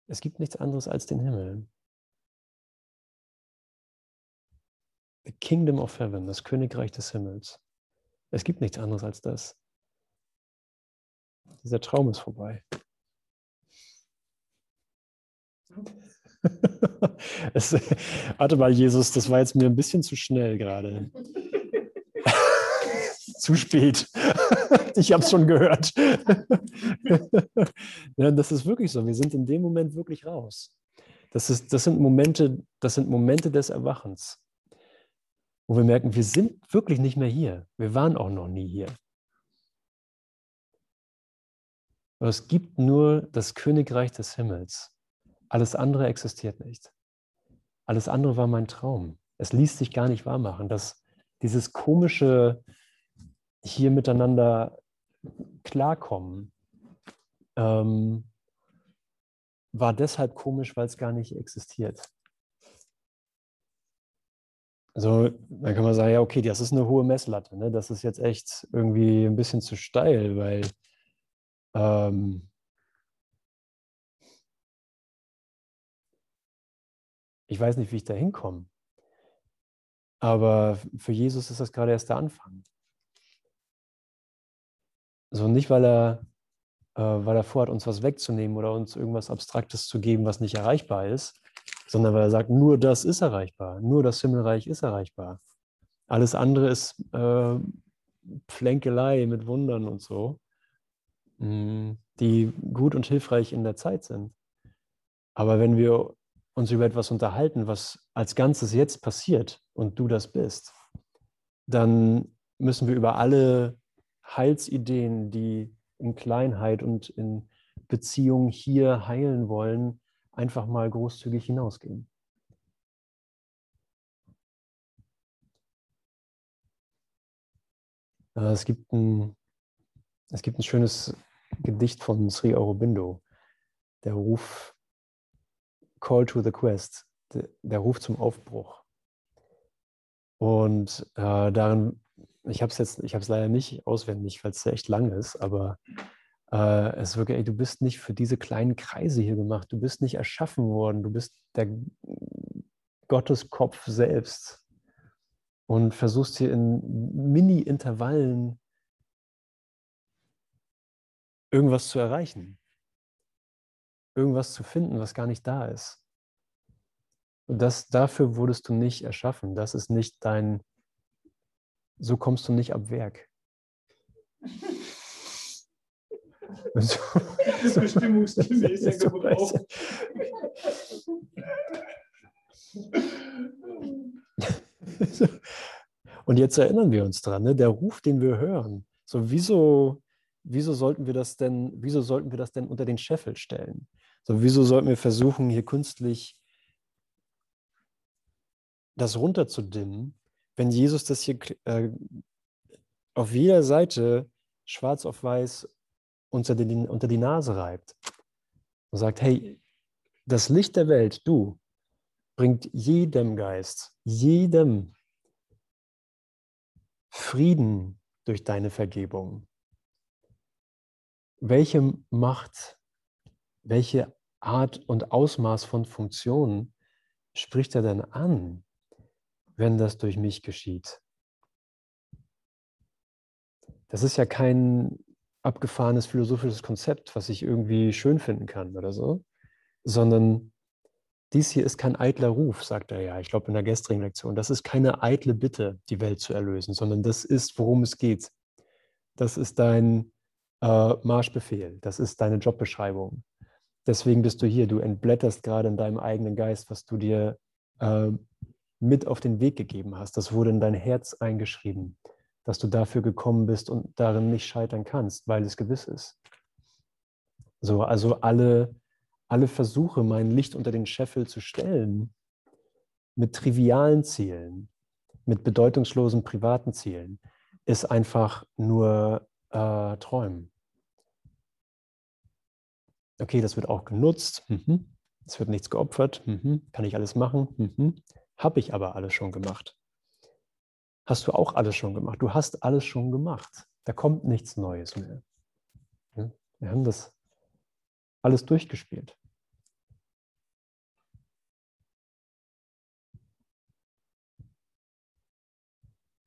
Es gibt nichts anderes als den Himmel. The Kingdom of Heaven, das Königreich des Himmels. Es gibt nichts anderes als das. Dieser Traum ist vorbei. <laughs> es, warte mal, Jesus, das war jetzt mir ein bisschen zu schnell gerade. Zu spät. <laughs> ich habe es schon gehört. <laughs> ja, das ist wirklich so. Wir sind in dem Moment wirklich raus. Das, ist, das, sind Momente, das sind Momente des Erwachens, wo wir merken, wir sind wirklich nicht mehr hier. Wir waren auch noch nie hier. Aber es gibt nur das Königreich des Himmels. Alles andere existiert nicht. Alles andere war mein Traum. Es ließ sich gar nicht wahrmachen. dass dieses komische hier miteinander klarkommen, ähm, war deshalb komisch, weil es gar nicht existiert. Also dann kann man sagen, ja, okay, das ist eine hohe Messlatte. Ne? Das ist jetzt echt irgendwie ein bisschen zu steil, weil ähm, ich weiß nicht, wie ich da hinkomme. Aber für Jesus ist das gerade erst der Anfang. So nicht, weil er, äh, weil er vorhat, uns was wegzunehmen oder uns irgendwas Abstraktes zu geben, was nicht erreichbar ist, sondern weil er sagt, nur das ist erreichbar, nur das Himmelreich ist erreichbar. Alles andere ist äh, Plänkelei mit Wundern und so, mm, die gut und hilfreich in der Zeit sind. Aber wenn wir uns über etwas unterhalten, was als Ganzes jetzt passiert und du das bist, dann müssen wir über alle Heilsideen, die in Kleinheit und in Beziehung hier heilen wollen, einfach mal großzügig hinausgehen. Äh, es gibt ein, es gibt ein schönes Gedicht von Sri Aurobindo, der Ruf Call to the Quest, der, Ruf zum Aufbruch. Und äh, darin ich habe es jetzt, ich habe es leider nicht auswendig, weil es echt lang ist, aber äh, es ist wirklich, ey, du bist nicht für diese kleinen Kreise hier gemacht, du bist nicht erschaffen worden, du bist der Gotteskopf selbst und versuchst hier in Mini-Intervallen irgendwas zu erreichen, irgendwas zu finden, was gar nicht da ist. Und das, dafür wurdest du nicht erschaffen. Das ist nicht dein, so kommst du nicht ab Werk. <laughs> so, <laughs> so, Bestimmungsgemäßer Gebrauch. <laughs> Und jetzt erinnern wir uns dran, ne? der Ruf, den wir hören. So, wieso, wieso sollten wir das denn, wieso sollten wir das denn unter den Scheffel stellen? So, wieso sollten wir versuchen, hier künstlich das runterzudimmen, wenn Jesus das hier äh, auf jeder Seite schwarz auf weiß unter die, unter die Nase reibt und sagt, hey, das Licht der Welt, du, bringt jedem Geist, jedem Frieden durch deine Vergebung. Welche Macht, welche Art und Ausmaß von Funktionen spricht er denn an? Wenn das durch mich geschieht. Das ist ja kein abgefahrenes philosophisches Konzept, was ich irgendwie schön finden kann oder so, sondern dies hier ist kein eitler Ruf, sagt er ja, ich glaube in der gestrigen Lektion. Das ist keine eitle Bitte, die Welt zu erlösen, sondern das ist, worum es geht. Das ist dein äh, Marschbefehl, das ist deine Jobbeschreibung. Deswegen bist du hier, du entblätterst gerade in deinem eigenen Geist, was du dir äh, mit auf den Weg gegeben hast. Das wurde in dein Herz eingeschrieben, dass du dafür gekommen bist und darin nicht scheitern kannst, weil es gewiss ist. So, also alle, alle Versuche, mein Licht unter den Scheffel zu stellen, mit trivialen Zielen, mit bedeutungslosen privaten Zielen, ist einfach nur äh, Träumen. Okay, das wird auch genutzt. Mhm. Es wird nichts geopfert. Mhm. Kann ich alles machen? Mhm. Habe ich aber alles schon gemacht. Hast du auch alles schon gemacht? Du hast alles schon gemacht. Da kommt nichts Neues mehr. Wir haben das alles durchgespielt.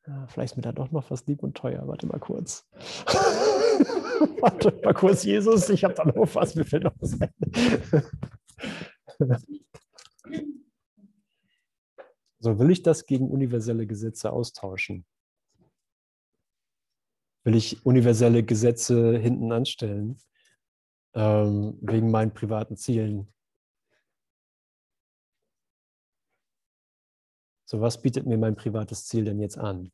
Ja, vielleicht ist mir da doch noch was lieb und teuer. Warte mal kurz. <laughs> Warte mal kurz, Jesus, ich habe da noch was, mir fällt noch was <laughs> ein. so, will ich das gegen universelle Gesetze austauschen? Will ich universelle Gesetze hinten anstellen, ähm, wegen meinen privaten Zielen? So, was bietet mir mein privates Ziel denn jetzt an?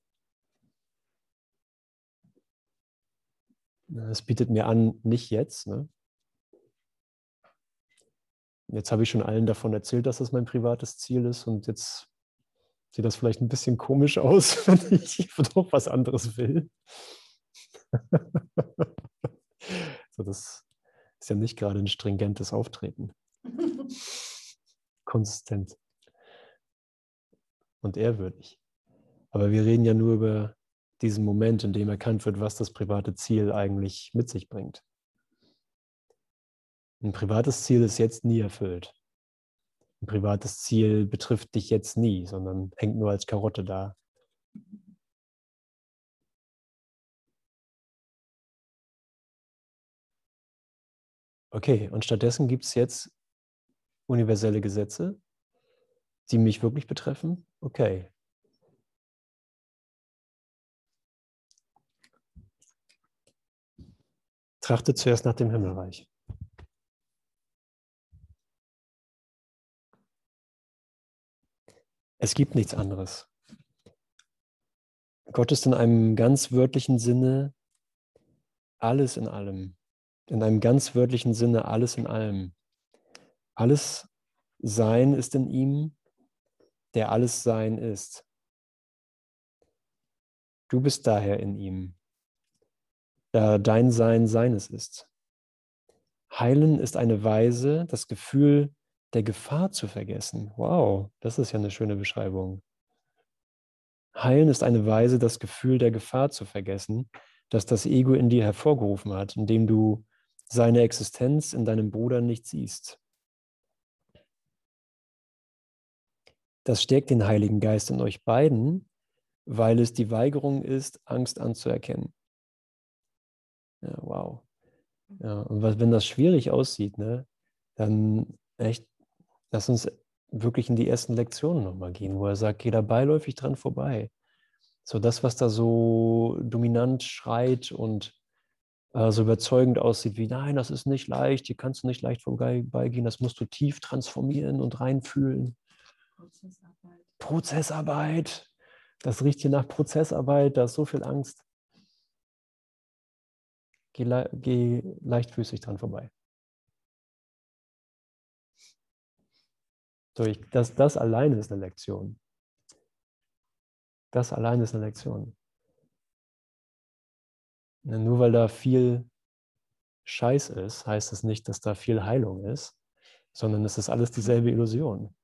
Es bietet mir an, nicht jetzt. Ne? Jetzt habe ich schon allen davon erzählt, dass das mein privates Ziel ist und jetzt sieht das vielleicht ein bisschen komisch aus, <laughs> wenn ich doch was anderes will. <laughs> so, das ist ja nicht gerade ein stringentes Auftreten. <laughs> Konsistent und ehrwürdig. Aber wir reden ja nur über diesen Moment, in dem erkannt wird, was das private Ziel eigentlich mit sich bringt. Ein privates Ziel ist jetzt nie erfüllt. Ein privates Ziel betrifft dich jetzt nie, sondern hängt nur als Karotte da. Okay, und stattdessen gibt es jetzt universelle Gesetze, die mich wirklich betreffen, okay. Trachte zuerst nach dem Himmelreich. Es gibt nichts anderes. Gott ist in einem ganz wörtlichen Sinne alles in allem. In einem ganz wörtlichen Sinne alles in allem. Alles Sein ist in ihm der alles Sein ist. Du bist daher in ihm, da dein Sein seines ist. Heilen ist eine Weise, das Gefühl der Gefahr zu vergessen. Wow, das ist ja eine schöne Beschreibung. Heilen ist eine Weise, das Gefühl der Gefahr zu vergessen, das das Ego in dir hervorgerufen hat, indem du seine Existenz in deinem Bruder nicht siehst. Das stärkt den Heiligen Geist in euch beiden, weil es die Weigerung ist, Angst anzuerkennen. Ja, wow. Ja, und was, wenn das schwierig aussieht, ne, dann echt, lass uns wirklich in die ersten Lektionen nochmal gehen, wo er sagt, geh da beiläufig dran vorbei. So das, was da so dominant schreit und äh, so überzeugend aussieht wie, nein, das ist nicht leicht, hier kannst du nicht leicht vorbeigehen, das musst du tief transformieren und reinfühlen. Prozessarbeit. Prozessarbeit. Das riecht hier nach Prozessarbeit, da ist so viel Angst. Geh, le geh leichtfüßig dran vorbei. So, ich, das, das alleine ist eine Lektion. Das alleine ist eine Lektion. Nur weil da viel Scheiß ist, heißt es nicht, dass da viel Heilung ist, sondern es ist alles dieselbe Illusion.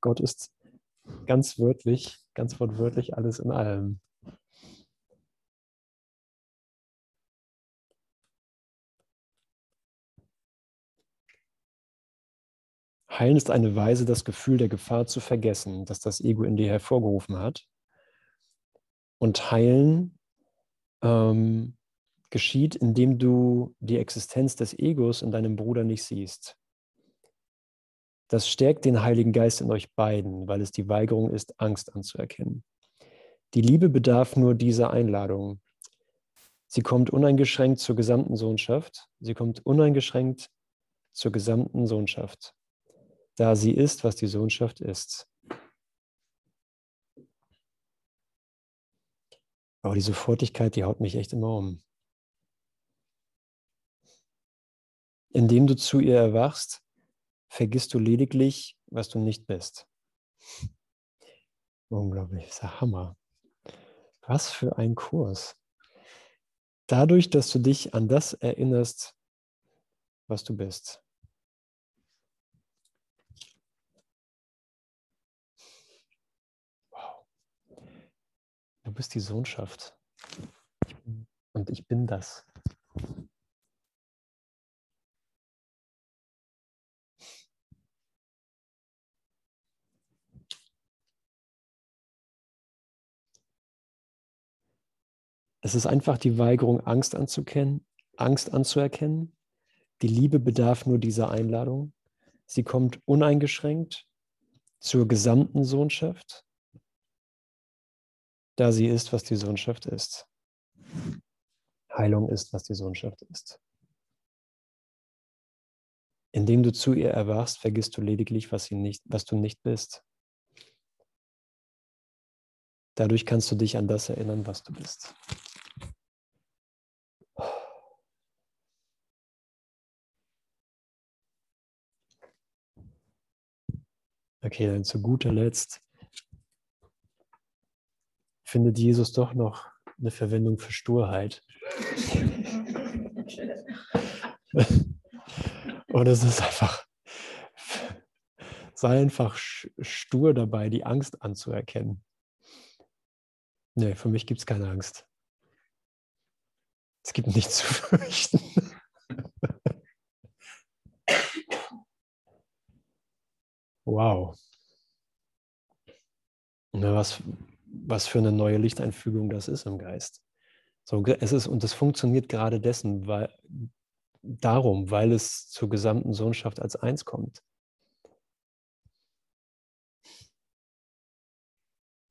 Gott ist ganz wörtlich, ganz wortwörtlich alles in allem. Heilen ist eine Weise, das Gefühl der Gefahr zu vergessen, das das Ego in dir hervorgerufen hat. Und heilen ähm, geschieht, indem du die Existenz des Egos in deinem Bruder nicht siehst. Das stärkt den Heiligen Geist in euch beiden, weil es die Weigerung ist, Angst anzuerkennen. Die Liebe bedarf nur dieser Einladung. Sie kommt uneingeschränkt zur gesamten Sohnschaft. Sie kommt uneingeschränkt zur gesamten Sohnschaft, da sie ist, was die Sohnschaft ist. Aber die Sofortigkeit, die haut mich echt immer um. Indem du zu ihr erwachst, vergisst du lediglich, was du nicht bist. Unglaublich, ist der Hammer. Was für ein Kurs. Dadurch, dass du dich an das erinnerst, was du bist. Du bist die Sohnschaft. Und ich bin das. Es ist einfach die Weigerung, Angst anzukennen, Angst anzuerkennen. Die Liebe bedarf nur dieser Einladung. Sie kommt uneingeschränkt zur gesamten Sohnschaft, da sie ist, was die Sohnschaft ist. Heilung ist, was die Sohnschaft ist. Indem du zu ihr erwachst, vergisst du lediglich, was, nicht, was du nicht bist. Dadurch kannst du dich an das erinnern, was du bist. Okay, dann zu guter Letzt findet Jesus doch noch eine Verwendung für Sturheit. <laughs> Und es ist einfach, sei einfach stur dabei, die Angst anzuerkennen. Nee, für mich gibt es keine Angst. Es gibt nichts zu fürchten. <laughs> Wow. Na, was, was für eine neue Lichteinfügung das ist im Geist. So, es ist, und das funktioniert gerade dessen, weil, darum, weil es zur gesamten Sohnschaft als eins kommt.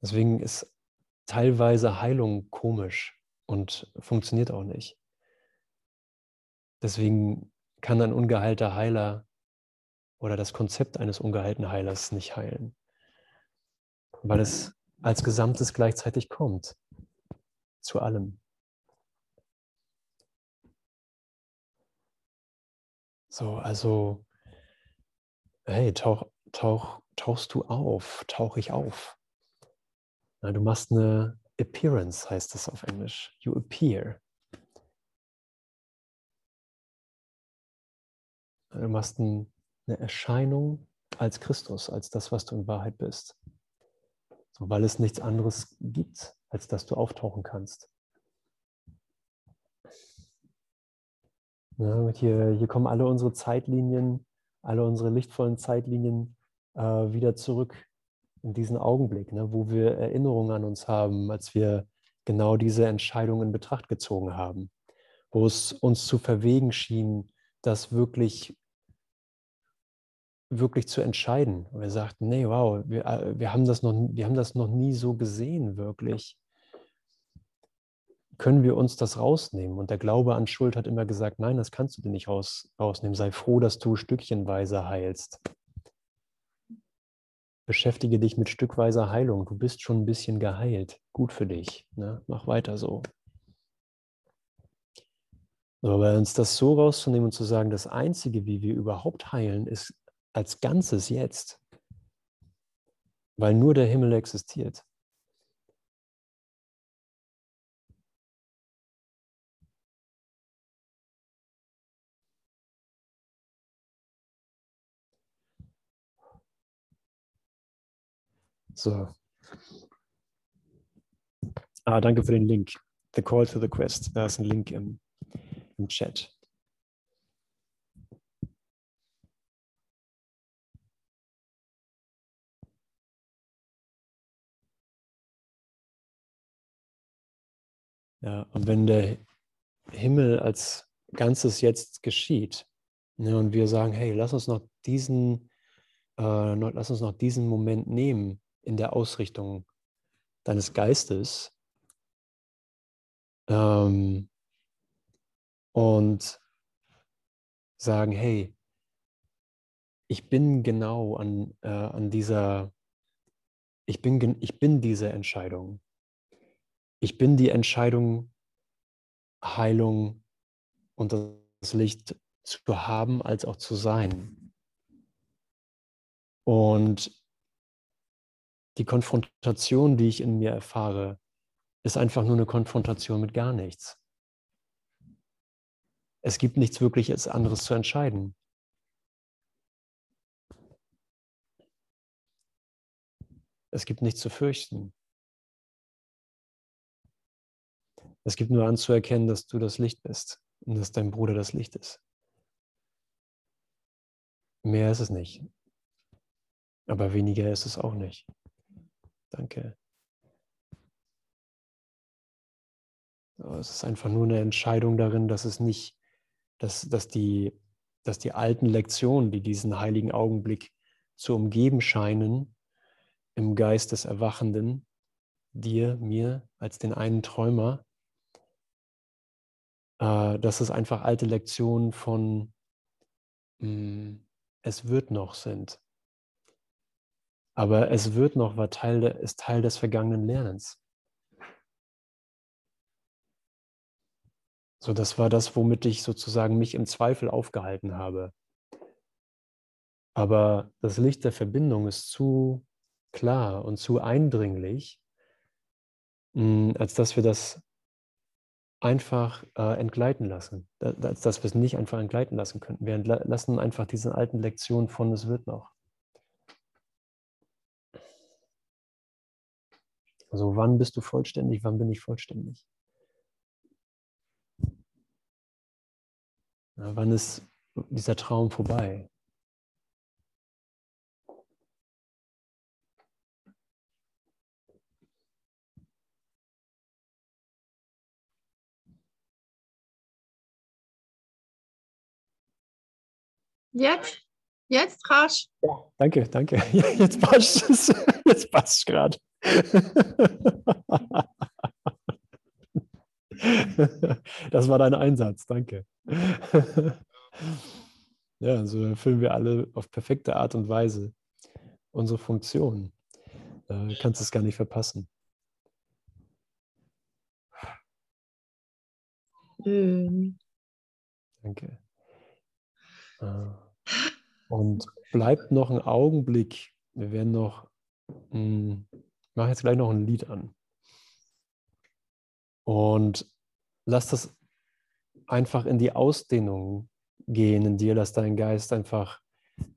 Deswegen ist teilweise Heilung komisch und funktioniert auch nicht. Deswegen kann ein ungeheilter Heiler oder das Konzept eines ungeheilten Heilers nicht heilen, weil es als Gesamtes gleichzeitig kommt, zu allem. So, also, hey, tauch, tauch, tauchst du auf, tauche ich auf. Na, du machst eine Appearance, heißt das auf Englisch. You appear. Du machst ein eine Erscheinung als Christus, als das, was du in Wahrheit bist. Weil es nichts anderes gibt, als dass du auftauchen kannst. Ja, hier, hier kommen alle unsere Zeitlinien, alle unsere lichtvollen Zeitlinien äh, wieder zurück in diesen Augenblick, ne, wo wir Erinnerungen an uns haben, als wir genau diese Entscheidung in Betracht gezogen haben, wo es uns zu verwegen schien, das wirklich wirklich zu entscheiden. Und wir sagten, nee, wow, wir, äh, wir, haben das noch, wir haben das noch nie so gesehen, wirklich. Können wir uns das rausnehmen? Und der Glaube an Schuld hat immer gesagt, nein, das kannst du dir nicht raus, rausnehmen. Sei froh, dass du stückchenweise heilst. Beschäftige dich mit stückweiser Heilung. Du bist schon ein bisschen geheilt. Gut für dich. Ne? Mach weiter so. Aber uns das so rauszunehmen und zu sagen, das Einzige, wie wir überhaupt heilen, ist als Ganzes jetzt, weil nur der Himmel existiert. So. Ah, danke für den Link. The Call to the Quest. Da ist ein Link im, im Chat. Ja, und wenn der Himmel als Ganzes jetzt geschieht ne, und wir sagen, hey, lass uns noch diesen, äh, lass uns noch diesen Moment nehmen in der Ausrichtung deines Geistes, ähm, und sagen, hey, ich bin genau an, äh, an dieser, ich bin, ich bin diese Entscheidung. Ich bin die Entscheidung, Heilung und das Licht zu haben, als auch zu sein. Und die Konfrontation, die ich in mir erfahre, ist einfach nur eine Konfrontation mit gar nichts. Es gibt nichts wirkliches anderes zu entscheiden. Es gibt nichts zu fürchten. Es gibt nur anzuerkennen, dass du das Licht bist und dass dein Bruder das Licht ist. Mehr ist es nicht. Aber weniger ist es auch nicht. Danke. Es ist einfach nur eine Entscheidung darin, dass es nicht, dass, dass, die, dass die alten Lektionen, die diesen heiligen Augenblick zu umgeben scheinen, im Geist des Erwachenden, dir, mir, als den einen Träumer, äh, dass es einfach alte Lektionen von mh, hm, es wird noch sind. Aber es wird noch war Teil, ist Teil des vergangenen Lernens. So, das war das, womit ich sozusagen mich im Zweifel aufgehalten habe. Aber das Licht der Verbindung ist zu klar und zu eindringlich, hm, als dass wir das einfach äh, entgleiten lassen, als dass wir es nicht einfach entgleiten lassen könnten. Wir lassen einfach diese alten Lektionen von es wird noch. Also wann bist du vollständig, wann bin ich vollständig? Ja, wann ist dieser Traum vorbei? Jetzt? Jetzt rasch? Ja, danke, danke. <laughs> Jetzt passt es. <laughs> Jetzt passt es gerade. <laughs> Das war dein Einsatz, danke. Ja, so erfüllen wir alle auf perfekte Art und Weise unsere Funktion. Du kannst es gar nicht verpassen. Schön. Danke. Und bleibt noch einen Augenblick. Wir werden noch, hm, ich mache jetzt gleich noch ein Lied an. Und lass das einfach in die Ausdehnung gehen in dir. Lass deinen Geist einfach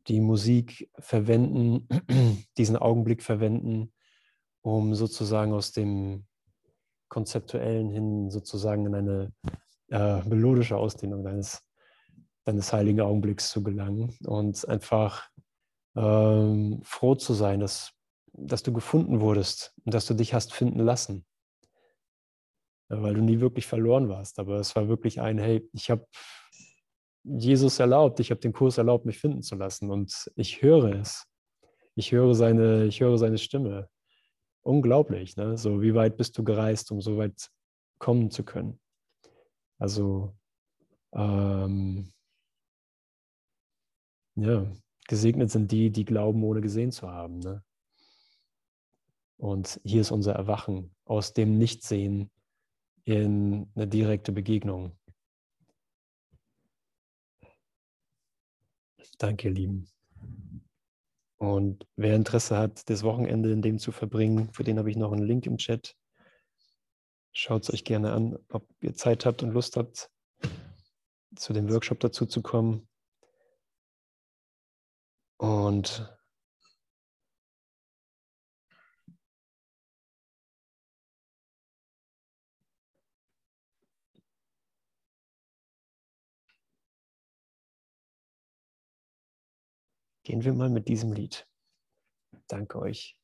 die Musik verwenden, <clears throat> diesen Augenblick verwenden, um sozusagen aus dem konzeptuellen hin sozusagen in eine äh, melodische Ausdehnung deines deines heiligen Augenblicks zu gelangen und einfach ähm, froh zu sein, dass, dass du gefunden wurdest und dass du dich hast finden lassen. Weil du nie wirklich verloren warst, aber es war wirklich ein, hey, ich habe Jesus erlaubt, ich habe den Kurs erlaubt, mich finden zu lassen und ich höre es. Ich höre seine, ich höre seine Stimme. Unglaublich, ne? So, wie weit bist du gereist, um so weit kommen zu können? Also, ähm, ja, gesegnet sind die, die glauben, ohne gesehen zu haben. Ne? Und hier ist unser Erwachen aus dem Nichtsehen in eine direkte Begegnung. Danke, ihr Lieben. Und wer Interesse hat, das Wochenende in dem zu verbringen, für den habe ich noch einen Link im Chat. Schaut es euch gerne an, ob ihr Zeit habt und Lust habt, zu dem Workshop dazu zu kommen. Und gehen wir mal mit diesem Lied. Danke euch.